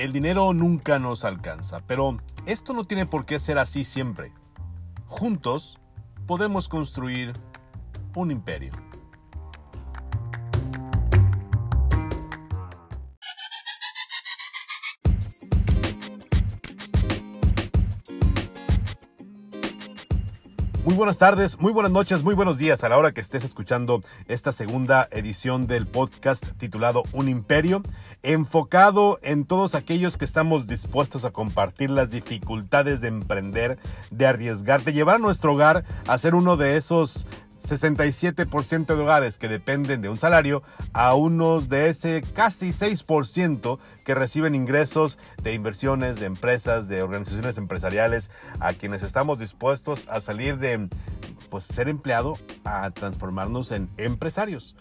El dinero nunca nos alcanza, pero esto no tiene por qué ser así siempre. Juntos podemos construir un imperio. Buenas tardes, muy buenas noches, muy buenos días a la hora que estés escuchando esta segunda edición del podcast titulado Un Imperio, enfocado en todos aquellos que estamos dispuestos a compartir las dificultades de emprender, de arriesgar, de llevar a nuestro hogar a ser uno de esos 67% de hogares que dependen de un salario a unos de ese casi 6% que reciben ingresos de inversiones, de empresas, de organizaciones empresariales, a quienes estamos dispuestos a salir de pues, ser empleado a transformarnos en empresarios.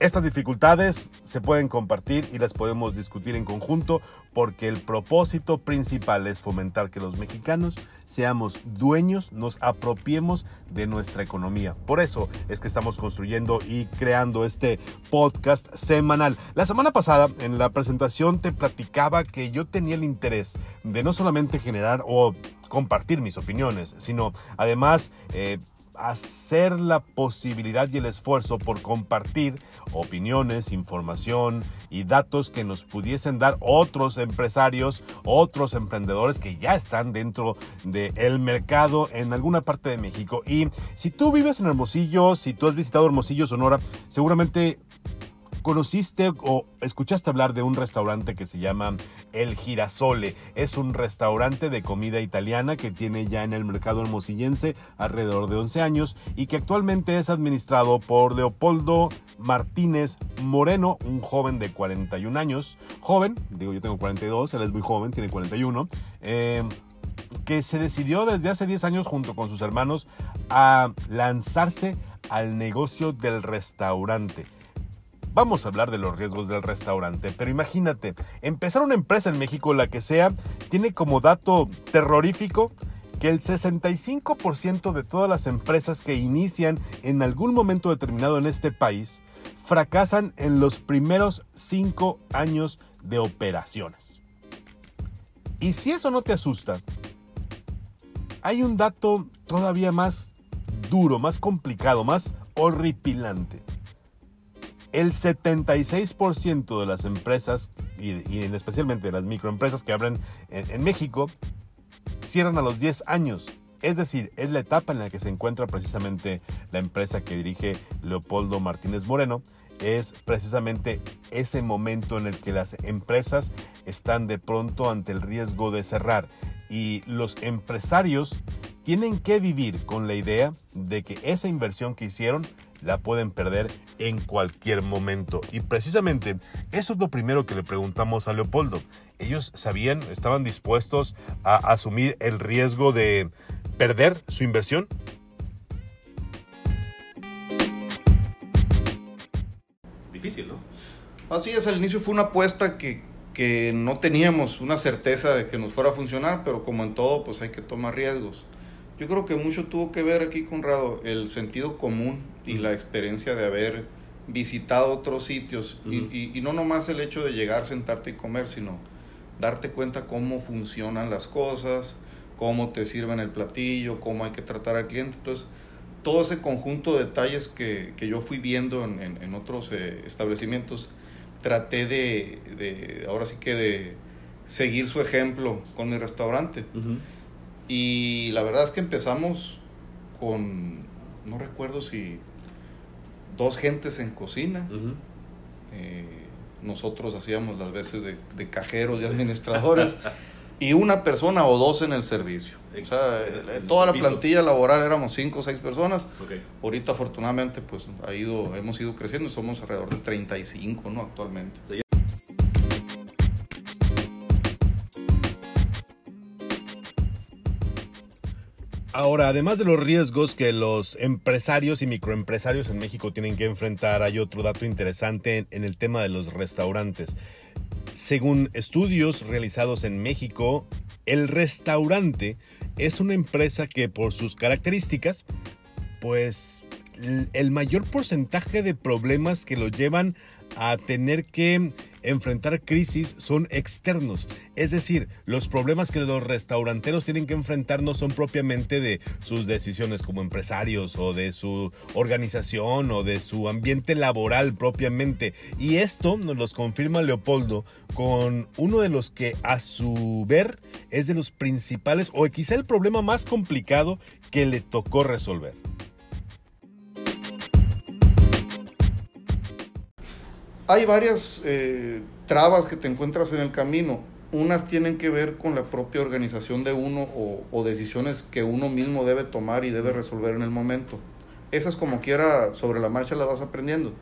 Estas dificultades se pueden compartir y las podemos discutir en conjunto porque el propósito principal es fomentar que los mexicanos seamos dueños, nos apropiemos de nuestra economía. Por eso es que estamos construyendo y creando este podcast semanal. La semana pasada en la presentación te platicaba que yo tenía el interés de no solamente generar o compartir mis opiniones, sino además eh, hacer la posibilidad y el esfuerzo por compartir opiniones, información y datos que nos pudiesen dar otros empresarios, otros emprendedores que ya están dentro del mercado en alguna parte de México. Y si tú vives en Hermosillo, si tú has visitado Hermosillo, Sonora, seguramente ¿Conociste o escuchaste hablar de un restaurante que se llama El Girasole? Es un restaurante de comida italiana que tiene ya en el mercado hermosillense alrededor de 11 años y que actualmente es administrado por Leopoldo Martínez Moreno, un joven de 41 años. Joven, digo yo tengo 42, él es muy joven, tiene 41. Eh, que se decidió desde hace 10 años junto con sus hermanos a lanzarse al negocio del restaurante. Vamos a hablar de los riesgos del restaurante, pero imagínate, empezar una empresa en México, la que sea, tiene como dato terrorífico que el 65% de todas las empresas que inician en algún momento determinado en este país fracasan en los primeros 5 años de operaciones. Y si eso no te asusta, hay un dato todavía más duro, más complicado, más horripilante. El 76% de las empresas, y, especialmente de las microempresas que abren en, México, cierran a los 10 años. Es decir, es la etapa en la que se encuentra precisamente la empresa que dirige Leopoldo Martínez Moreno. Es precisamente ese momento en el que las empresas están de pronto ante el riesgo de cerrar y los empresarios tienen que vivir con la idea de que esa inversión que hicieron la pueden perder en cualquier momento. Y precisamente eso es lo primero que le preguntamos a Leopoldo. Ellos sabían, estaban dispuestos a asumir el riesgo de perder su inversión. Difícil, ¿no? Así es, al inicio fue una apuesta que, que no teníamos una certeza de que nos fuera a funcionar, pero como en todo, pues hay que tomar riesgos. Yo creo que mucho tuvo que ver aquí, Conrado, el sentido común y la experiencia de haber visitado otros sitios. y, y, no nomás el hecho de llegar, sentarte y comer, sino darte cuenta cómo funcionan las cosas, cómo te sirven el platillo, cómo hay que tratar al cliente. Entonces, todo ese conjunto de detalles que, que yo fui viendo en, en, otros eh, establecimientos, traté de, de, ahora sí que de seguir su ejemplo con mi restaurante. Y la verdad es que empezamos con, no recuerdo si dos gentes en cocina. Eh, nosotros hacíamos las veces de, cajeros y administradores. y una persona o dos en el servicio. O sea, eh, toda la plantilla laboral éramos cinco o seis personas. Ahorita afortunadamente pues ha ido, hemos ido creciendo somos alrededor de 35 ¿no? actualmente. Ahora, además de los riesgos que los empresarios y microempresarios en México tienen que enfrentar, hay otro dato interesante en, el tema de los restaurantes. Según estudios realizados en México, el restaurante es una empresa que por sus características, pues el mayor porcentaje de problemas que lo llevan a tener que enfrentar crisis son externos. Es decir, los problemas que los restauranteros tienen que enfrentar no son propiamente de sus decisiones como empresarios o de su organización o de su ambiente laboral propiamente. Y esto nos los confirma Leopoldo con uno de los que a su ver es de los principales o quizá el problema más complicado que le tocó resolver. Hay varias eh, trabas que te encuentras en el camino. Unas tienen que ver con la propia organización de uno o, decisiones que uno mismo debe tomar y debe resolver en el momento. Esas como quiera sobre la marcha las vas aprendiendo.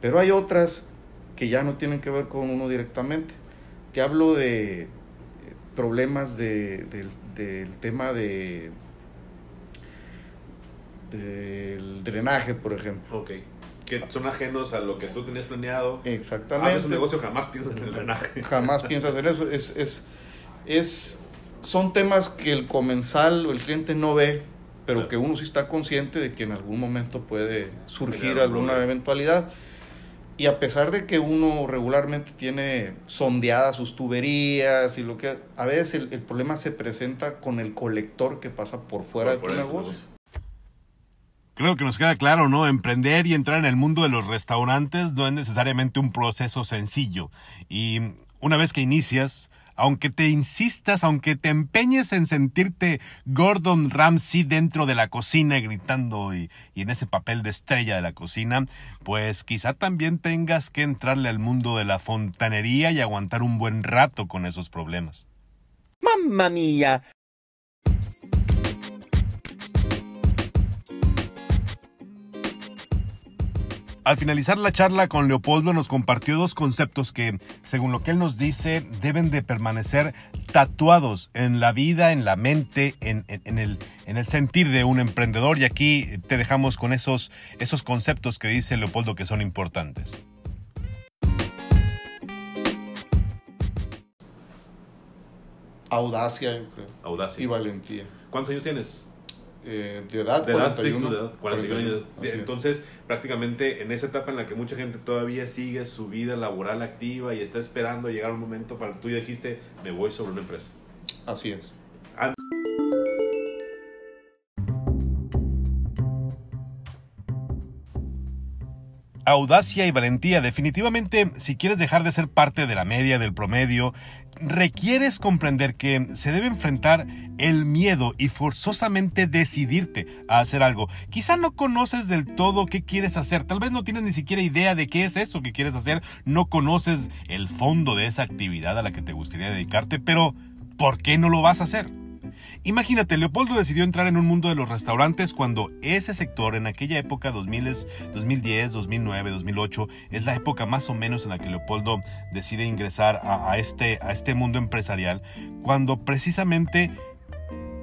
Pero hay otras que ya no tienen que ver con uno directamente. Te hablo de eh, problemas de, del, tema de del drenaje, por ejemplo. Ok. Que son ajenos a lo que tú tenías planeado. Exactamente. Abres un negocio, jamás piensas en el drenaje. Jamás piensas en eso. Es, es, es, son temas que el comensal o el cliente no ve, pero Claro. que uno sí está consciente de que en algún momento puede surgir un alguna problema. eventualidad. Y a pesar de que uno regularmente tiene sondeadas sus tuberías y lo que... A veces el, el problema se presenta con el colector que pasa por fuera Por de tu de tu negocio. Creo que nos queda claro, ¿no? Emprender y entrar en el mundo de los restaurantes no es necesariamente un proceso sencillo. Y una vez que inicias, aunque te insistas, aunque te empeñes en sentirte Gordon Ramsay dentro de la cocina gritando y, y en ese papel de estrella de la cocina, pues quizá también tengas que entrarle al mundo de la fontanería y aguantar un buen rato con esos problemas. Mamma mia! Al finalizar la charla con Leopoldo nos compartió dos conceptos que, según lo que él nos dice, deben de permanecer tatuados en la vida, en la mente, en, en- en el, en el sentir de un emprendedor. Y aquí te dejamos con esos, esos conceptos que dice Leopoldo que son importantes. Audacia, yo creo. Audacia. Y valentía. ¿Cuántos años tienes? Eh, de edad, De edad, 41. tú, de edad, 41 años. 41, así es. Entonces, prácticamente en esa etapa en la que mucha gente todavía sigue su vida laboral activa y está esperando llegar un momento para tú ya dijiste, me voy sobre una empresa. Así es. Audacia y valentía. Definitivamente, si quieres dejar de ser parte de la media, del promedio, requieres comprender que se debe enfrentar el miedo y forzosamente decidirte a hacer algo. Quizá no conoces del todo qué quieres hacer, tal vez no tienes ni siquiera idea de qué es eso que quieres hacer, no conoces el fondo de esa actividad a la que te gustaría dedicarte, pero ¿por qué no lo vas a hacer? Imagínate, Leopoldo decidió entrar en un mundo de los restaurantes cuando ese sector en aquella época, 2000, 2010, 2009, 2008, es la época más o menos en la que Leopoldo decide ingresar a, este, a este mundo empresarial, cuando precisamente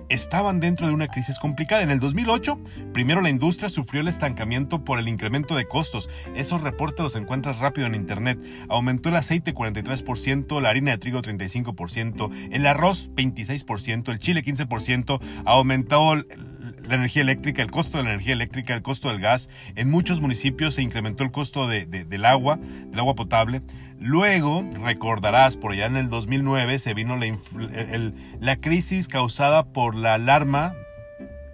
estaban dentro de una crisis complicada. En el 2008, primero la industria sufrió el estancamiento por el incremento de costos. Esos reportes los encuentras rápido en internet. Aumentó el aceite 43%, la harina de trigo 35%, el arroz 26%, el chile 15%, aumentó el- la energía eléctrica, el costo de la energía eléctrica, el costo del gas. En muchos municipios se incrementó el costo de- de- del agua, del agua potable. Luego, recordarás, por allá en el 2009 se vino la, el- la crisis causada por la alarma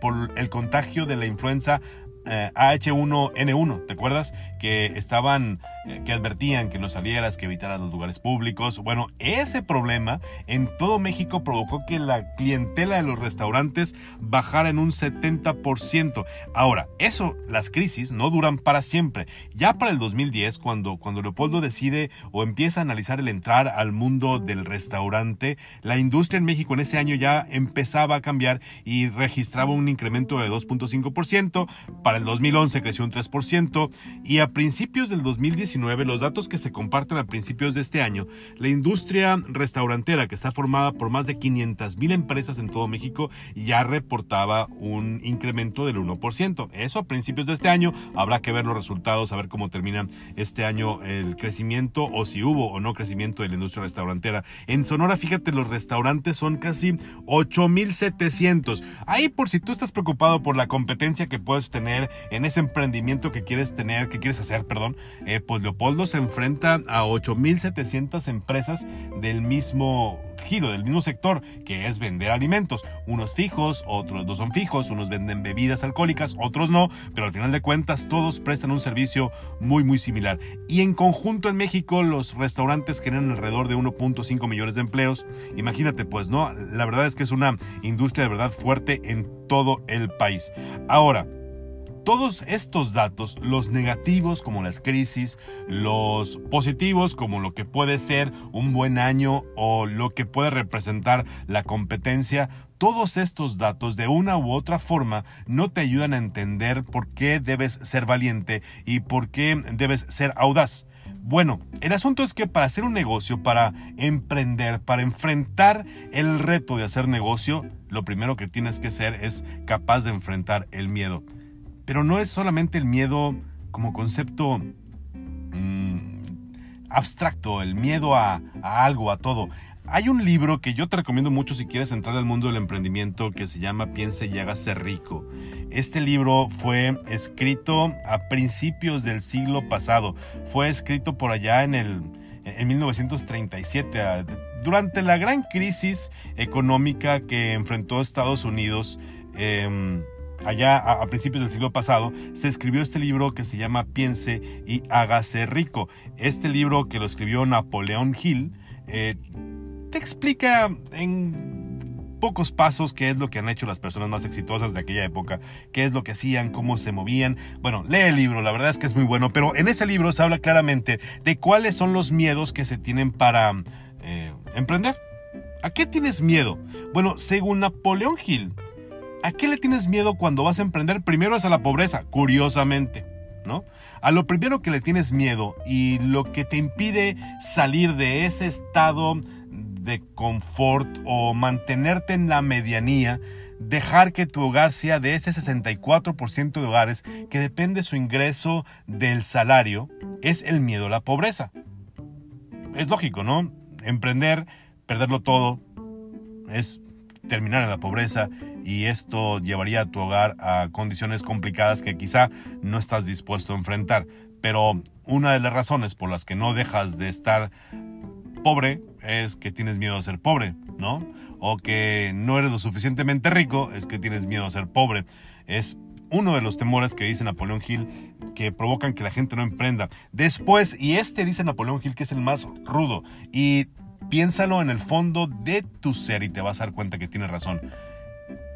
por el contagio de la influenza eh, H1N1, ¿te acuerdas? Que estaban, que advertían que no salieras, que evitaras los lugares públicos. Bueno, ese problema en todo México provocó que la clientela de los restaurantes bajara en un 70%. Ahora, eso, las crisis no duran para siempre. Ya para el 2010, cuando, cuando Leopoldo decide o empieza a analizar el entrar al mundo del restaurante, la industria en México en ese año ya empezaba a cambiar y registraba un incremento de 2.5%. Para el 2011 creció un 3% y a principios del 2019, los datos que se comparten a principios de este año, la industria restaurantera que está formada por más de 500 mil empresas en todo México ya reportaba un incremento del 1%. Eso a principios de este año habrá que ver los resultados, a ver cómo termina este año el crecimiento o si hubo o no crecimiento de la industria restaurantera. En Sonora, fíjate, los restaurantes son casi 8.700. Ahí por si tú estás preocupado por la competencia que puedes tener en ese emprendimiento que quieres tener, que quieres hacer, perdón, eh, pues Leopoldo se enfrenta a 8.700 empresas del mismo giro, del mismo sector, que es vender alimentos. Unos fijos, otros no son fijos, unos venden bebidas alcohólicas, otros no, pero al final de cuentas todos prestan un servicio muy, muy similar. Y en conjunto en México los restaurantes generan alrededor de 1.5 millones de empleos. Imagínate, pues, ¿no? La verdad es que es una industria de verdad fuerte en todo el país. Ahora, todos estos datos, los negativos como las crisis, los positivos como lo que puede ser un buen año o lo que puede representar la competencia, todos estos datos de una u otra forma no te ayudan a entender por qué debes ser valiente y por qué debes ser audaz. Bueno, el asunto es que para hacer un negocio, para emprender, para enfrentar el reto de hacer negocio, lo primero que tienes que ser es capaz de enfrentar el miedo. Pero no es solamente el miedo como concepto mm, abstracto, el miedo a, algo, a todo. Hay un libro que yo te recomiendo mucho si quieres entrar al mundo del emprendimiento que se llama Piense y hágase rico. Este libro fue escrito a principios del siglo pasado. Fue escrito por allá en el en 1937 durante la gran crisis económica que enfrentó Estados Unidos. Eh, allá a, principios del siglo pasado, se escribió este libro que se llama Piense y hágase rico. Este libro que lo escribió Napoleón Hill eh, te explica en pocos pasos qué es lo que han hecho las personas más exitosas de aquella época, qué es lo que hacían, cómo se movían. Bueno, lee el libro, la verdad es que es muy bueno, pero en ese libro se habla claramente de cuáles son los miedos que se tienen para eh, emprender. ¿A qué tienes miedo? Bueno, según Napoleón Hill, ¿A qué le tienes miedo cuando vas a emprender? Primero es a la pobreza, curiosamente, ¿no? A lo primero que le tienes miedo y lo que te impide salir de ese estado de confort o mantenerte en la medianía, dejar que tu hogar sea de ese 64% de hogares que depende su ingreso del salario, es el miedo a la pobreza. Es lógico, ¿no? Emprender, perderlo todo, es terminar en la pobreza y esto llevaría a tu hogar a condiciones complicadas que quizá no estás dispuesto a enfrentar. Pero una de las razones por las que no dejas de estar pobre es que tienes miedo a ser pobre, ¿no? O que no eres lo suficientemente rico es que tienes miedo a ser pobre. Es uno de los temores que dice Napoleón Hill que provocan que la gente no emprenda. Después, y este dice Napoleón Hill que es el más rudo, y piénsalo en el fondo de tu ser y te vas a dar cuenta que tiene razón.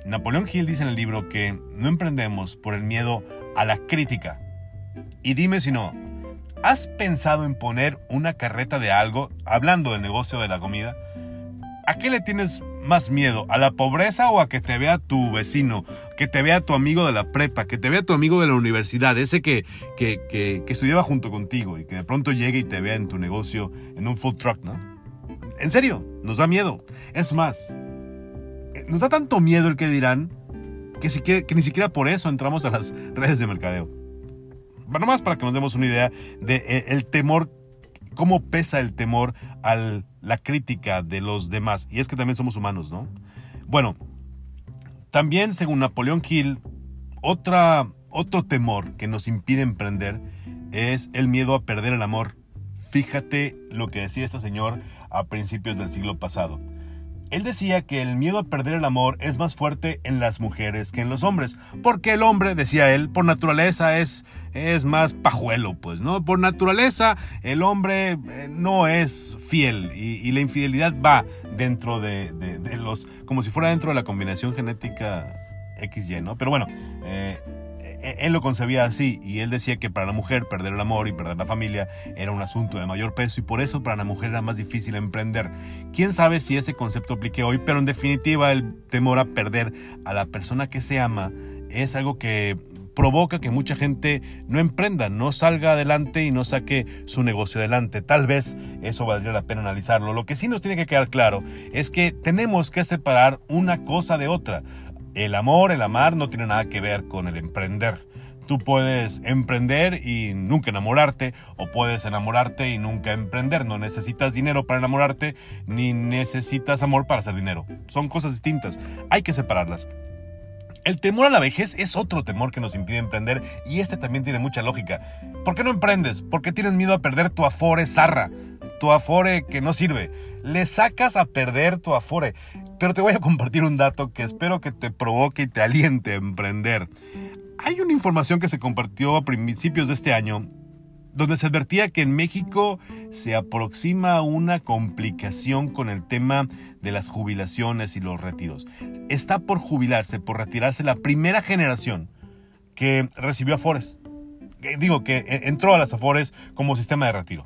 Napoleón Hill dice en el libro que no emprendemos por el miedo a la crítica. Y dime si no, ¿has pensado en poner una carreta de algo, hablando del negocio de la comida? ¿A qué le tienes más miedo? ¿A la pobreza o a que te vea tu vecino? Que te vea tu amigo de la prepa, que te vea tu amigo de la universidad, ese que, que, que, estudiaba junto contigo y que de pronto llegue y te vea en tu negocio en un food truck, ¿no? En serio, nos da miedo. Es más, nos da tanto miedo el que dirán que, ni siquiera por eso entramos a las redes de mercadeo. Bueno, más para que nos demos una idea de eh, el temor, cómo pesa el temor a la crítica de los demás. Y es que también somos humanos, ¿no? Bueno, también según Napoleón Hill, otra, otro temor que nos impide emprender es el miedo a perder el amor. Fíjate lo que decía este señor a principios del siglo pasado. Él decía que el miedo a perder el amor es más fuerte en las mujeres que en los hombres, porque el hombre, decía él, por naturaleza es, es más pajuelo, pues, ¿no? Por naturaleza el hombre eh, no es fiel y, la infidelidad va dentro de, los, como si fuera dentro de la combinación genética XY, ¿no? Pero bueno, eh, él lo concebía así y él decía que para la mujer perder el amor y perder la familia era un asunto de mayor peso y por eso para la mujer era más difícil emprender. Quién sabe si ese concepto aplique hoy, pero en definitiva el temor a perder a la persona que se ama es algo que provoca que mucha gente no emprenda, no salga adelante y no saque su negocio adelante. Tal vez eso valdría la pena analizarlo. Lo que sí nos tiene que quedar claro es que tenemos que separar una cosa de otra. El amor, el amar no tiene nada que ver con el emprender. Tú puedes emprender y nunca enamorarte, o puedes enamorarte y nunca emprender. No necesitas dinero para enamorarte, ni necesitas amor para hacer dinero. Son cosas distintas. Hay que separarlas. El temor a la vejez es otro temor que nos impide emprender y este también tiene mucha lógica. ¿Por qué no emprendes? Porque tienes miedo a perder tu afore zarra, tu afore que no sirve. Le sacas a perder tu afore. Pero te voy a compartir un dato que espero que te provoque y te aliente a emprender. Hay una información que se compartió a principios de este año donde se advertía que en México se aproxima una complicación con el tema de las jubilaciones y los retiros. Está por jubilarse, por retirarse la primera generación que recibió Afores. Digo que e, entró a las Afores como sistema de retiro.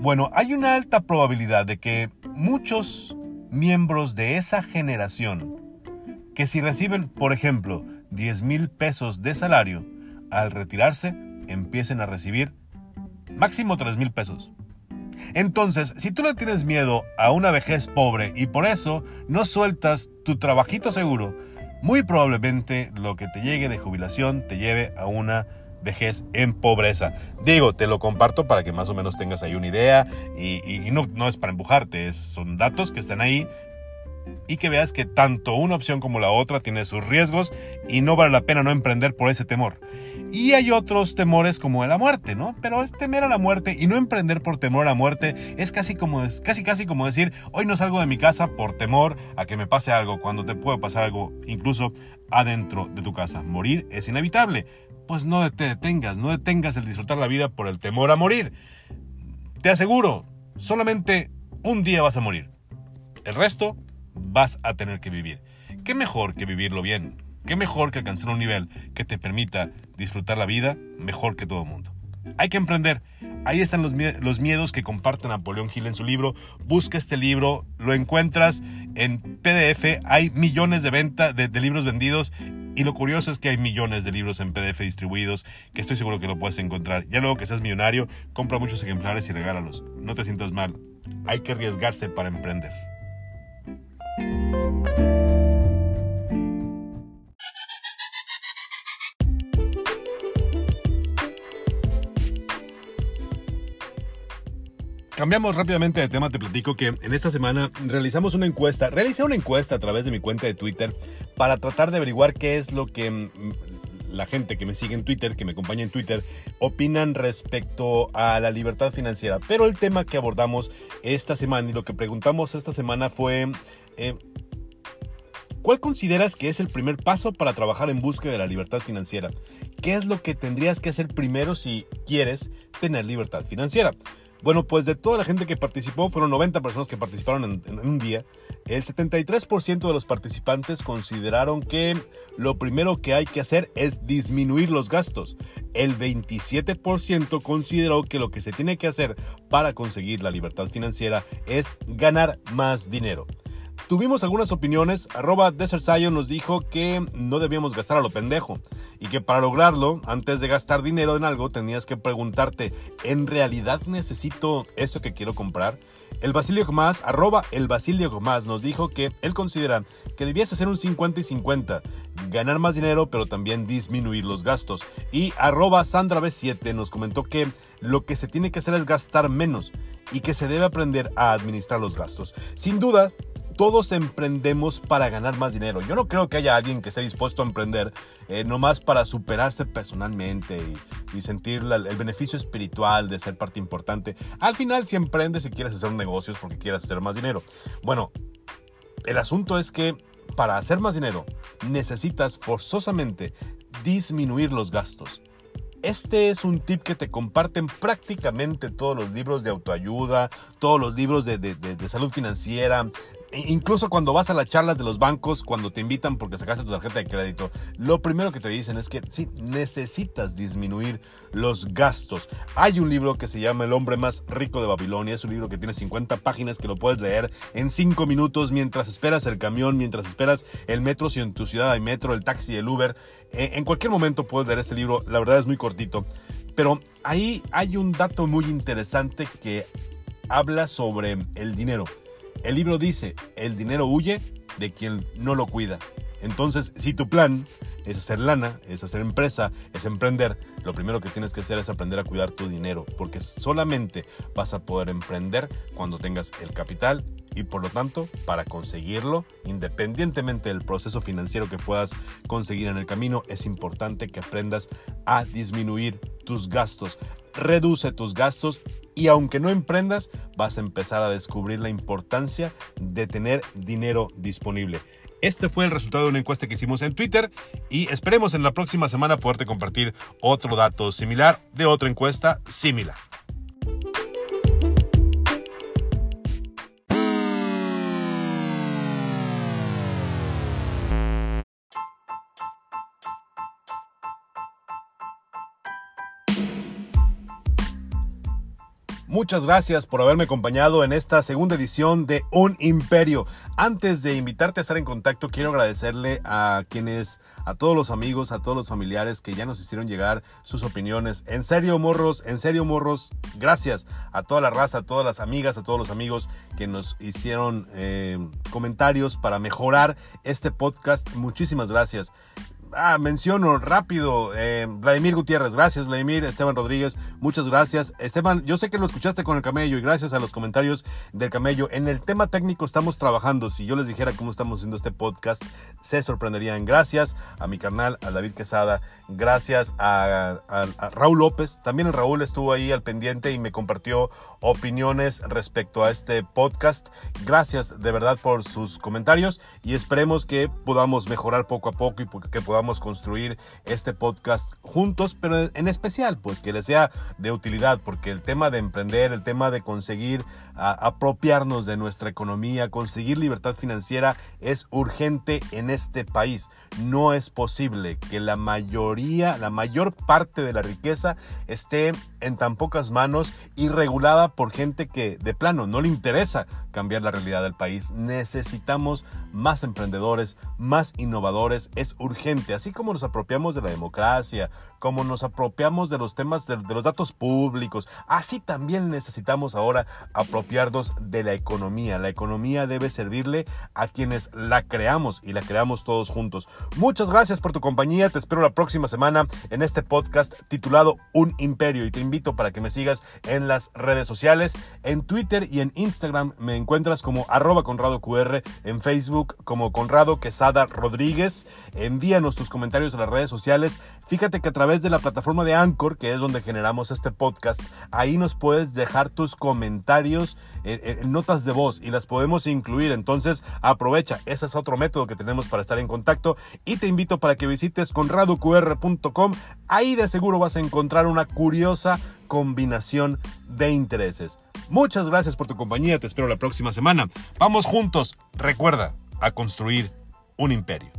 Bueno, hay una alta probabilidad de que muchos miembros de esa generación, que si reciben, por ejemplo, 10 mil pesos de salario, al retirarse empiecen a recibir máximo 3 mil pesos. Entonces, si tú le tienes miedo a una vejez pobre y por eso no sueltas tu trabajito seguro, muy probablemente lo que te llegue de jubilación te lleve a una vejez en pobreza. Digo, te lo comparto para que más o menos tengas ahí una idea y, no, no, es para empujarte, son datos que están ahí y que veas que tanto una opción como la otra tiene sus riesgos y no vale la pena no emprender por ese temor. Y hay otros temores como la muerte, ¿no? Pero es temer a la muerte y no emprender por temor a la muerte es casi como casi casi como decir, hoy no salgo de mi casa por temor a que me pase algo cuando te puede pasar algo incluso adentro de tu casa. Morir es inevitable. Pues no te detengas, no detengas el disfrutar la vida por el temor a morir. Te aseguro, solamente un día vas a morir. El resto vas a tener que vivir. ¿Qué mejor que vivirlo bien? ¿Qué mejor que alcanzar un nivel que te permita disfrutar la vida mejor que todo el mundo? Hay que emprender. Ahí están los, miedos que comparte Napoleón Gil en su libro. Busca este libro, lo encuentras en PDF. Hay millones de venta de, de libros vendidos y lo curioso es que hay millones de libros en PDF distribuidos que estoy seguro que lo puedes encontrar. Ya luego que seas millonario, compra muchos ejemplares y regálalos. No te sientas mal. Hay que arriesgarse para emprender. Cambiamos rápidamente de tema, te platico que en esta semana realizamos una encuesta, realicé una encuesta a través de mi cuenta de Twitter para tratar de averiguar qué es lo que mm, la gente que me sigue en Twitter, que me acompaña en Twitter, opinan respecto a la libertad financiera. Pero el tema que abordamos esta semana y lo que preguntamos esta semana fue... Eh, ¿Cuál consideras que es el primer paso para trabajar en busca de la libertad financiera? ¿Qué es lo que tendrías que hacer primero si quieres tener libertad financiera? Bueno, pues de toda la gente que participó, fueron 90 personas que participaron en, un día, el 73% de los participantes consideraron que lo primero que hay que hacer es disminuir los gastos. El 27% consideró que lo que se tiene que hacer para conseguir la libertad financiera es ganar más dinero. Tuvimos algunas opiniones. Arroba Desert Zion nos dijo que no debíamos gastar a lo pendejo y que para lograrlo, antes de gastar dinero en algo, tenías que preguntarte, ¿en realidad necesito esto que quiero comprar? El Basilio Gomás, arroba el Basilio Gomás, nos dijo que él considera que debías hacer un 50 y 50, ganar más dinero pero también disminuir los gastos. Y arroba Sandra B7 nos comentó que lo que se tiene que hacer es gastar menos y que se debe aprender a administrar los gastos. Sin duda, todos emprendemos para ganar más dinero. Yo no creo que haya alguien que esté dispuesto a emprender eh, nomás para superarse personalmente y, sentir el beneficio espiritual de ser parte importante. Al final, si emprendes y quieres hacer negocios porque quieres hacer más dinero. Bueno, el asunto es que para hacer más dinero necesitas forzosamente disminuir los gastos. Este es un tip que te comparten prácticamente todos los libros de autoayuda, todos los libros de, salud financiera, incluso cuando vas a las charlas de los bancos, cuando te invitan porque sacaste tu tarjeta de crédito, lo primero que te dicen es que sí, necesitas disminuir los gastos. Hay un libro que se llama El hombre más rico de Babilonia. Es un libro que tiene 50 páginas que lo puedes leer en 5 minutos mientras esperas el camión, mientras esperas el metro, si en tu ciudad hay metro, el taxi, el Uber. E, en cualquier momento puedes leer este libro. La verdad es muy cortito. Pero ahí hay un dato muy interesante que habla sobre el dinero. El libro dice, el dinero huye de quien no lo cuida. Entonces, si tu plan es hacer lana, es hacer empresa, es emprender, lo primero que tienes que hacer es aprender a cuidar tu dinero, porque solamente vas a poder emprender cuando tengas el capital y por lo tanto, para conseguirlo, independientemente del proceso financiero que puedas conseguir en el camino, es importante que aprendas a disminuir tus gastos. Reduce tus gastos y aunque no emprendas, vas a empezar a descubrir la importancia de tener dinero disponible. Este fue el resultado de una encuesta que hicimos en Twitter y esperemos en la próxima semana poderte compartir otro dato similar de otra encuesta similar. Muchas gracias por haberme acompañado en esta segunda edición de Un Imperio. Antes de invitarte a estar en contacto, quiero agradecerle a quienes, a todos los amigos, a todos los familiares que ya nos hicieron llegar sus opiniones. En serio, morros, en serio, morros, gracias a toda la raza, a todas las amigas, a todos los amigos que nos hicieron eh, comentarios para mejorar este podcast. Muchísimas gracias. Ah, menciono rápido, eh, Vladimir Gutiérrez, gracias Vladimir, Esteban Rodríguez, muchas gracias. Esteban, yo sé que lo escuchaste con el camello y gracias a los comentarios del camello. En el tema técnico estamos trabajando, si yo les dijera cómo estamos haciendo este podcast, se sorprenderían. Gracias a mi carnal, a David Quesada, gracias a, Raúl López, también Raúl estuvo ahí al pendiente y me compartió opiniones respecto a este podcast. Gracias de verdad por sus comentarios y esperemos que podamos mejorar poco a poco y que podamos construir este podcast juntos, pero en especial, pues que les sea de utilidad, porque el tema de emprender, el tema de conseguir apropiarnos de nuestra economía, conseguir libertad financiera es urgente en este país. No es posible que la mayoría, la mayor parte de la riqueza esté en tan pocas manos y regulada por gente que de plano no le interesa cambiar la realidad del país. Necesitamos más emprendedores, más innovadores. Es urgente, así como nos apropiamos de la democracia, como nos apropiamos de los temas de, los datos públicos, así también necesitamos ahora apropiarnos de la economía. La economía debe servirle a quienes la creamos y la creamos todos juntos. Muchas gracias por tu compañía, te espero la próxima semana en este podcast titulado Un Imperio y te invito para que me sigas en las redes sociales, en Twitter y en Instagram me encuentras como arroba Conrado QR, en Facebook como Conrado Quesada Rodríguez. Envíanos tus comentarios a las redes sociales. Fíjate que a través de la plataforma de Anchor, que es donde generamos este podcast, ahí nos puedes dejar tus comentarios en, notas de voz y las podemos incluir. Entonces aprovecha, ese es otro método que tenemos para estar en contacto y te invito para que visites conradoqr.com. Ahí de seguro vas a encontrar una curiosa combinación de intereses. Muchas gracias por tu compañía, te espero la próxima semana. Vamos juntos, recuerda, a construir un imperio.